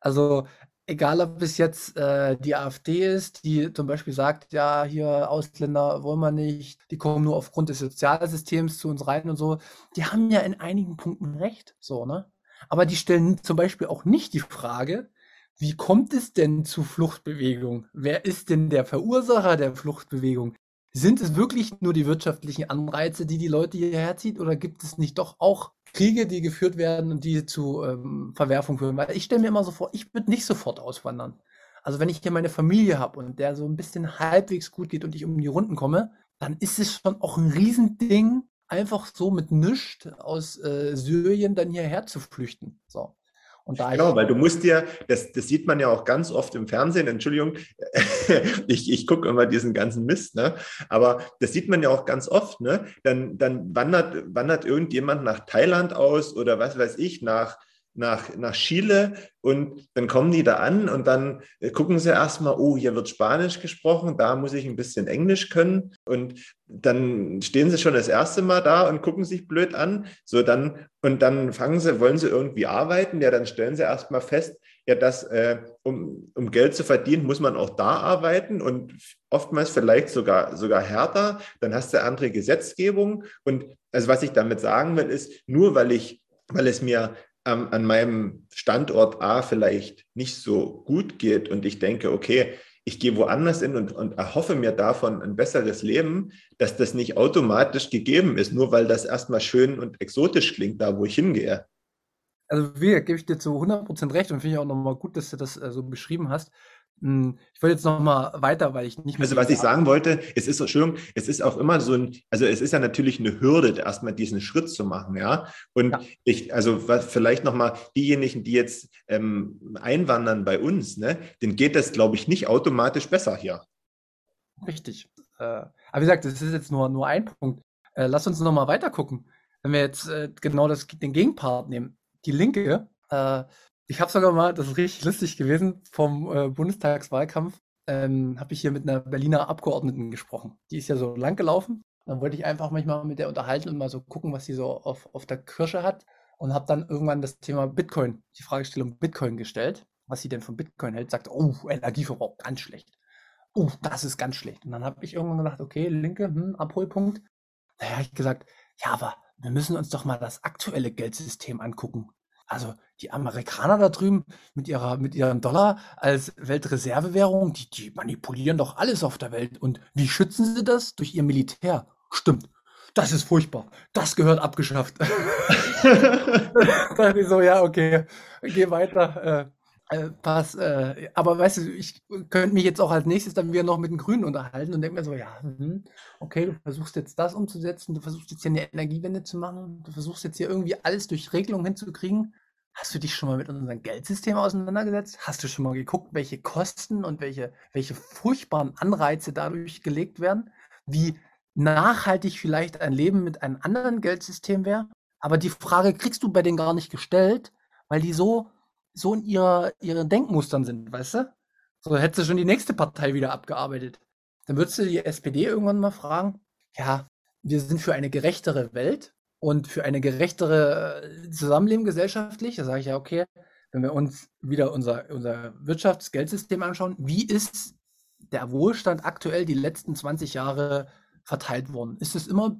Also egal, ob es jetzt äh, die AfD ist, die zum Beispiel sagt, ja, hier Ausländer wollen wir nicht, die kommen nur aufgrund des Sozialsystems zu uns rein und so, die haben ja in einigen Punkten recht, so, ne? Aber die stellen zum Beispiel auch nicht die Frage, wie kommt es denn zu Fluchtbewegung? Wer ist denn der Verursacher der Fluchtbewegung? Sind es wirklich nur die wirtschaftlichen Anreize, die die Leute hierher zieht, oder gibt es nicht doch auch Kriege, die geführt werden und die zu ähm, Verwerfung führen? Weil ich stelle mir immer so vor, ich würde nicht sofort auswandern. Also wenn ich hier meine Familie habe und der so ein bisschen halbwegs gut geht und ich um die Runden komme, dann ist es schon auch ein Riesending, einfach so mit nichts aus äh, Syrien dann hierher zu flüchten. So. Und da genau, weil du musst dir, das, das sieht man ja auch ganz oft im Fernsehen, Entschuldigung, ich, ich gucke immer diesen ganzen Mist, ne? aber das sieht man ja auch ganz oft, ne? dann, dann wandert, wandert irgendjemand nach Thailand aus oder was weiß ich, nach, nach, nach Chile und dann kommen die da an und dann äh, gucken sie erstmal, oh, hier wird Spanisch gesprochen, da muss ich ein bisschen Englisch können. Und dann stehen sie schon das erste Mal da und gucken sich blöd an, so dann und dann fangen sie, wollen sie irgendwie arbeiten, ja, dann stellen sie erstmal fest, ja, dass äh, um, um Geld zu verdienen, muss man auch da arbeiten und oftmals vielleicht sogar, sogar härter, dann hast du andere Gesetzgebung. Und also was ich damit sagen will, ist, nur weil ich weil es mir ähm, an meinem Standort A vielleicht nicht so gut geht und ich denke, okay, ich gehe woanders hin und, und erhoffe mir davon ein besseres Leben, dass das nicht automatisch gegeben ist, nur weil das erstmal schön und exotisch klingt, da wo ich hingehe. Also, wie gebe ich dir zu 100% recht und finde ich auch nochmal gut, dass du das äh, so beschrieben hast. Hm, ich wollte jetzt noch mal weiter, weil ich nicht mehr. Also was ich sagen wollte, es ist, Entschuldigung, es ist auch immer so ein, also es ist ja natürlich eine Hürde, erstmal diesen Schritt zu machen, ja. Und ja. ich, also was, vielleicht noch mal diejenigen, die jetzt ähm, einwandern bei uns, ne, denen geht das, glaube ich, nicht automatisch besser hier. Richtig. Äh, aber wie gesagt, das ist jetzt nur, nur ein Punkt. Äh, lass uns noch mal weiter gucken. Wenn wir jetzt äh, genau das, den Gegenpart nehmen. Die Linke äh, ich habe sogar mal, das ist richtig lustig gewesen, vom äh, Bundestagswahlkampf, ähm, habe ich hier mit einer Berliner Abgeordneten gesprochen. Die ist ja so lang gelaufen. Dann wollte ich einfach manchmal mit der unterhalten und mal so gucken, was sie so auf, auf der Kirsche hat. Und habe dann irgendwann das Thema Bitcoin, die Fragestellung Bitcoin gestellt, was sie denn von Bitcoin hält. Sagt, oh, Energieverbrauch, ganz schlecht. Oh, das ist ganz schlecht. Und dann habe ich irgendwann gedacht, okay, linke, hm, Abholpunkt. Naja, ich gesagt, ja, aber wir müssen uns doch mal das aktuelle Geldsystem angucken. Also die Amerikaner da drüben mit ihrer mit ihrem Dollar als Weltreservewährung, die die manipulieren doch alles auf der Welt. Und wie schützen sie das? Durch ihr Militär. Stimmt. Das ist furchtbar. Das gehört abgeschafft. da dachte ich so, ja, okay, geh weiter. Äh, pass. Äh, aber weißt du, ich könnte mich jetzt auch als nächstes dann wieder noch mit den Grünen unterhalten und denke mir so, ja, hm, okay, du versuchst jetzt das umzusetzen, du versuchst jetzt hier eine Energiewende zu machen, du versuchst jetzt hier irgendwie alles durch Regelungen hinzukriegen. Hast du dich schon mal mit unserem Geldsystem auseinandergesetzt? Hast du schon mal geguckt, welche Kosten und welche, welche furchtbaren Anreize dadurch gelegt werden? Wie nachhaltig vielleicht ein Leben mit einem anderen Geldsystem wäre? Aber die Frage kriegst du bei denen gar nicht gestellt, weil die so, so in ihrer, ihren Denkmustern sind, weißt du? So hättest du schon die nächste Partei wieder abgearbeitet. Dann würdest du die SPD irgendwann mal fragen, ja, wir sind für eine gerechtere Welt und für eine gerechtere äh, Zusammenleben gesellschaftlich, da sage ich ja, okay, wenn wir uns wieder unser, unser Wirtschaftsgeldsystem anschauen, wie ist der Wohlstand aktuell die letzten 20 Jahre verteilt worden? Ist es immer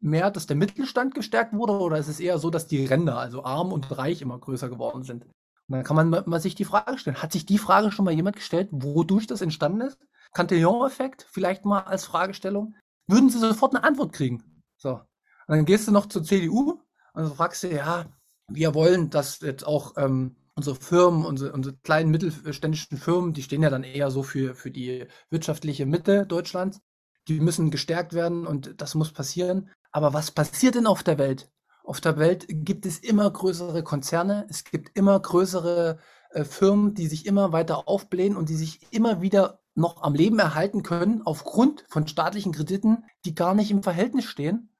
mehr, dass der Mittelstand gestärkt wurde oder ist es eher so, dass die Ränder, also arm und reich, immer größer geworden sind? Und dann kann man mal sich die Frage stellen. Hat sich die Frage schon mal jemand gestellt, wodurch das entstanden ist? Cantillon-Effekt vielleicht mal als Fragestellung? Würden Sie sofort eine Antwort kriegen? So. Und dann gehst du noch zur CDU und fragst du, ja, wir wollen, dass jetzt auch ähm, unsere Firmen, unsere, unsere kleinen mittelständischen Firmen, die stehen ja dann eher so für, für die wirtschaftliche Mitte Deutschlands, die müssen gestärkt werden und das muss passieren. Aber was passiert denn auf der Welt? Auf der Welt gibt es immer größere Konzerne, es gibt immer größere äh, Firmen, die sich immer weiter aufblähen und die sich immer wieder noch am Leben erhalten können aufgrund von staatlichen Krediten, die gar nicht im Verhältnis stehen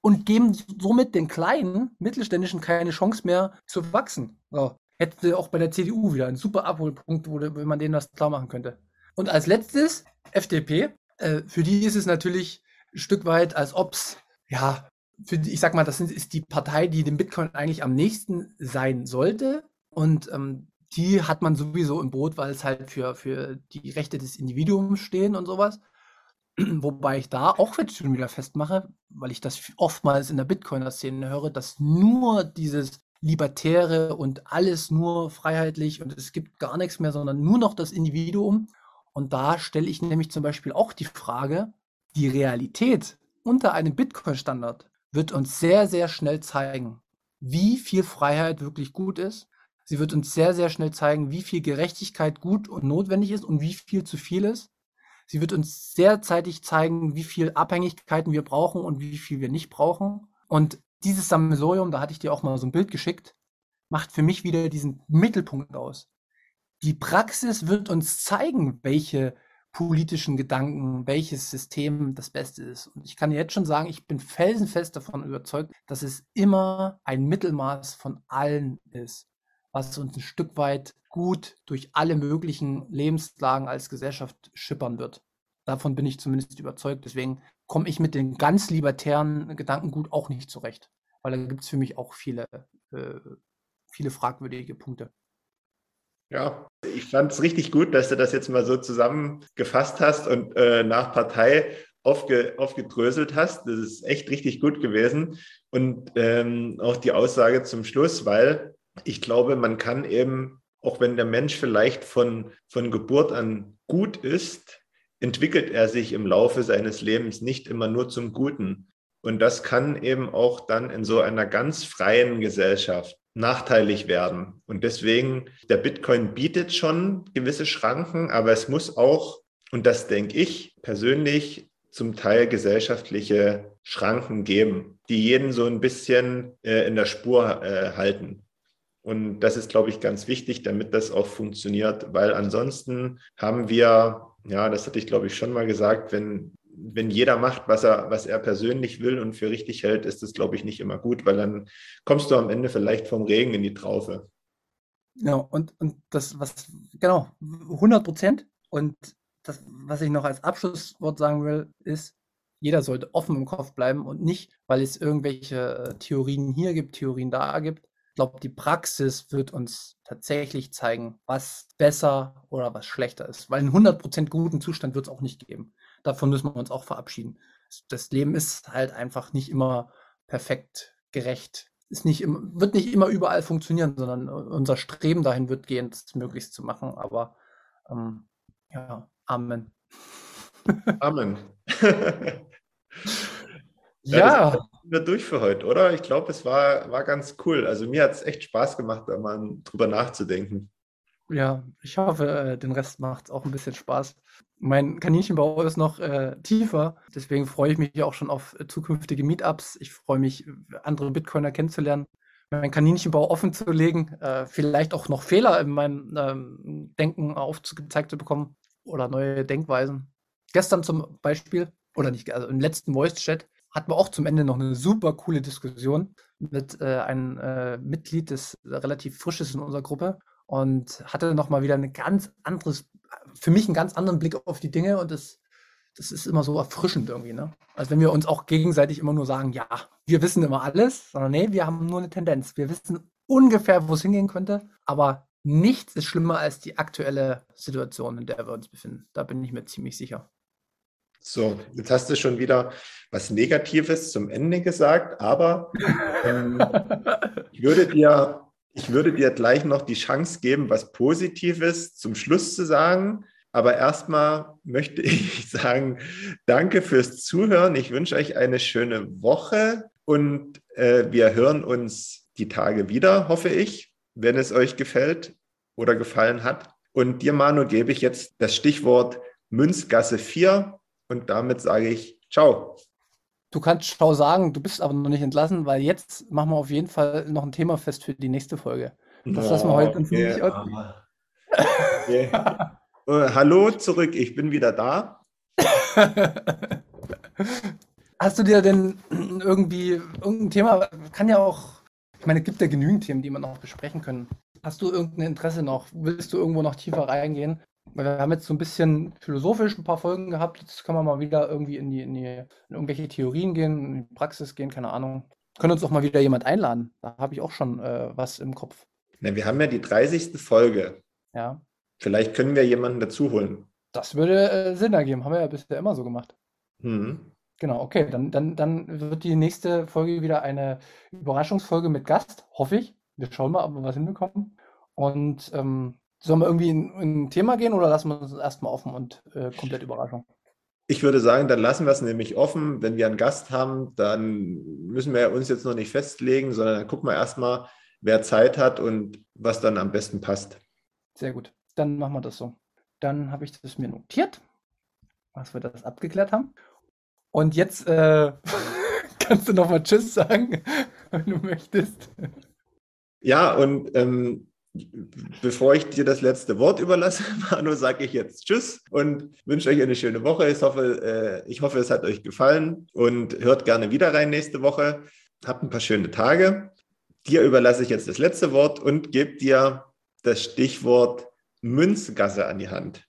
und geben somit den kleinen Mittelständischen keine Chance mehr zu wachsen. So. Hätte auch bei der CDU wieder einen super Abholpunkt, wo, wenn man denen das klar machen könnte. Und als letztes FDP. Äh, für die ist es natürlich ein Stück weit, als ob es, ja, für ich sag mal, das ist die Partei, die dem Bitcoin eigentlich am nächsten sein sollte. Und ähm, die hat man sowieso im Boot, weil es halt für, für die Rechte des Individuums stehen und sowas. Wobei ich da auch jetzt schon wieder festmache, weil ich das oftmals in der Bitcoiner-Szene höre, dass nur dieses Libertäre und alles nur freiheitlich und es gibt gar nichts mehr, sondern nur noch das Individuum. Und da stelle ich nämlich zum Beispiel auch die Frage, die Realität unter einem Bitcoin-Standard wird uns sehr, sehr schnell zeigen, wie viel Freiheit wirklich gut ist. Sie wird uns sehr, sehr schnell zeigen, wie viel Gerechtigkeit gut und notwendig ist und wie viel zu viel ist. Sie wird uns sehr zeitig zeigen, wie viel Abhängigkeiten wir brauchen und wie viel wir nicht brauchen. Und dieses Sammelsurium, da hatte ich dir auch mal so ein Bild geschickt, macht für mich wieder diesen Mittelpunkt aus die Praxis wird uns zeigen, welche politischen Gedanken, welches System das Beste ist. Und ich kann jetzt schon sagen, ich bin felsenfest davon überzeugt, dass es immer ein Mittelmaß von allen ist, was uns ein Stück weit gut durch alle möglichen Lebenslagen als Gesellschaft schippern wird. Davon bin ich zumindest überzeugt. Deswegen komme ich mit den ganz libertären Gedankengut auch nicht zurecht, weil da gibt es für mich auch viele, äh, viele fragwürdige Punkte. Ja, ich fand es richtig gut, dass du das jetzt mal so zusammengefasst hast und äh, nach Partei aufge, aufgedröselt hast. Das ist echt richtig gut gewesen. Und ähm, auch die Aussage zum Schluss, weil ich glaube, man kann eben, auch wenn der Mensch vielleicht von, von Geburt an gut ist, entwickelt er sich im Laufe seines Lebens nicht immer nur zum Guten. Und das kann eben auch dann in so einer ganz freien Gesellschaft nachteilig werden. Und deswegen, der Bitcoin bietet schon gewisse Schranken, aber es muss auch, und das denke ich persönlich, zum Teil gesellschaftliche Schranken geben, die jeden so ein bisschen äh, in der Spur äh, halten. Und das ist, glaube ich, ganz wichtig, damit das auch funktioniert, weil ansonsten haben wir, ja, das hatte ich, glaube ich, schon mal gesagt, wenn wenn jeder macht, was er, was er persönlich will und für richtig hält, ist das, glaube ich, nicht immer gut, weil dann kommst du am Ende vielleicht vom Regen in die Traufe. Ja, und, und das, was, genau, 100 Prozent. Und das, was ich noch als Abschlusswort sagen will, ist, jeder sollte offen im Kopf bleiben und nicht, weil es irgendwelche äh, Theorien hier gibt, Theorien da gibt. Ich glaube, die Praxis wird uns tatsächlich zeigen, was besser oder was schlechter ist. Weil einen 100% guten Zustand wird es auch nicht geben davon müssen wir uns auch verabschieden. Das Leben ist halt einfach nicht immer perfekt gerecht. Ist nicht im, wird nicht immer überall funktionieren, sondern unser Streben dahin wird gehen, es möglichst zu machen. Aber ähm, ja, Amen. Amen. ja. ja wir durch für heute, oder? Ich glaube, es war, war ganz cool. Also mir hat es echt Spaß gemacht, da mal drüber nachzudenken. Ja, ich hoffe, äh, den Rest macht es auch ein bisschen Spaß. Mein Kaninchenbau ist noch äh, tiefer, deswegen freue ich mich auch schon auf äh, zukünftige Meetups. Ich freue mich, andere Bitcoiner kennenzulernen, meinen Kaninchenbau offen zu legen, äh, vielleicht auch noch Fehler in meinem ähm, Denken aufgezeigt zu bekommen oder neue Denkweisen. Gestern zum Beispiel, oder nicht, also im letzten Voice-Chat hatten wir auch zum Ende noch eine super coole Diskussion mit äh, einem Mitglied, das relativ frisch ist in unserer Gruppe und hatte nochmal wieder ein ganz anderes, für mich einen ganz anderen Blick auf die Dinge und das, das ist immer so erfrischend irgendwie, ne? Als wenn wir uns auch gegenseitig immer nur sagen, ja, wir wissen immer alles, sondern nee, wir haben nur eine Tendenz. Wir wissen ungefähr, wo es hingehen könnte, aber nichts ist schlimmer als die aktuelle Situation, in der wir uns befinden. Da bin ich mir ziemlich sicher. So, jetzt hast du schon wieder was Negatives zum Ende gesagt, aber ähm, ich würde dir ich würde dir gleich noch die Chance geben, was Positives zum Schluss zu sagen. Aber erstmal möchte ich sagen, danke fürs Zuhören. Ich wünsche euch eine schöne Woche und äh, wir hören uns die Tage wieder, hoffe ich, wenn es euch gefällt oder gefallen hat. Und dir, Manu, gebe ich jetzt das Stichwort Münzgasse 4 Und damit sage ich Ciao. Du kannst Ciao sagen, du bist aber noch nicht entlassen, weil jetzt machen wir auf jeden Fall noch ein Thema fest für die nächste Folge. Das lassen wir heute okay, nicht okay. Äh, Hallo zurück, ich bin wieder da. Hast du dir denn irgendwie irgendein Thema, kann ja auch, ich meine, es gibt ja genügend Themen, die wir noch besprechen können. Hast du irgendein Interesse noch? Willst du irgendwo noch tiefer reingehen? Wir haben jetzt so ein bisschen philosophisch ein paar Folgen gehabt. Jetzt können wir mal wieder irgendwie in die, in die in irgendwelche Theorien gehen, in die Praxis gehen, keine Ahnung. Können uns auch mal wieder jemand einladen. Da habe ich auch schon äh, was im Kopf. Na, wir haben ja die 30. Folge. Ja. Vielleicht können wir jemanden dazu holen. Das würde äh, Sinn ergeben. Haben wir ja bisher immer so gemacht. Hm. Genau, okay. Dann, dann, dann wird die nächste Folge wieder eine Überraschungsfolge mit Gast, hoffe ich. Wir schauen mal, ob wir was hinbekommen. Und ähm, sollen wir irgendwie in, in ein Thema gehen oder lassen wir uns erstmal offen und äh, komplett Überraschung? Ich würde sagen, dann lassen wir es nämlich offen. Wenn wir einen Gast haben, dann müssen wir uns jetzt noch nicht festlegen, sondern dann gucken wir erstmal, wer Zeit hat und was dann am besten passt. Sehr gut. Dann machen wir das so. Dann habe ich das mir notiert, was wir das abgeklärt haben. Und jetzt äh, kannst du noch mal Tschüss sagen, wenn du möchtest. Ja, und ähm, bevor ich dir das letzte Wort überlasse, Manu, sage ich jetzt Tschüss und wünsche euch eine schöne Woche. Ich hoffe, äh, ich hoffe, es hat euch gefallen und hört gerne wieder rein nächste Woche. Habt ein paar schöne Tage. Dir überlasse ich jetzt das letzte Wort und gebe dir das Stichwort Münzgasse an die Hand.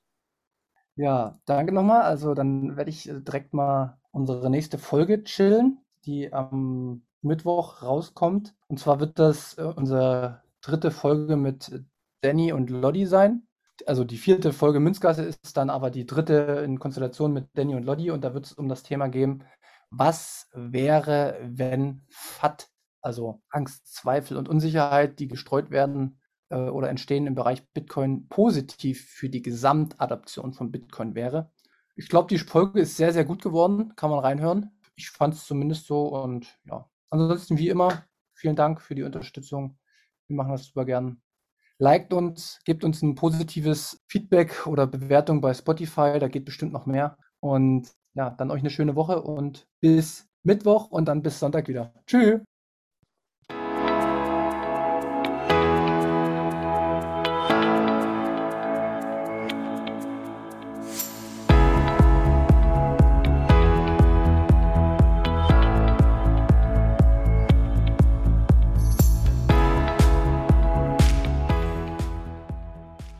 Ja, danke nochmal. Also dann werde ich äh, direkt mal unsere nächste Folge chillen, die am Mittwoch rauskommt. Und zwar wird das äh, unsere dritte Folge mit Danny und Lodi sein. Also die vierte Folge Münzgasse ist dann aber die dritte in Konstellation mit Danny und Lodi und da wird es um das Thema gehen, was wäre, wenn FAT, also Angst, Zweifel und Unsicherheit, die gestreut werden äh, oder entstehen im Bereich Bitcoin, positiv für die Gesamtadaption von Bitcoin wäre. Ich glaube, die Folge ist sehr, sehr gut geworden. Kann man reinhören. Ich fand es zumindest so und ja. Ansonsten wie immer, vielen Dank für die Unterstützung. Wir machen das super gern. Liked uns, gebt uns ein positives Feedback oder Bewertung bei Spotify, da geht bestimmt noch mehr. Und ja, dann euch eine schöne Woche und bis Mittwoch und dann bis Sonntag wieder. Tschüss.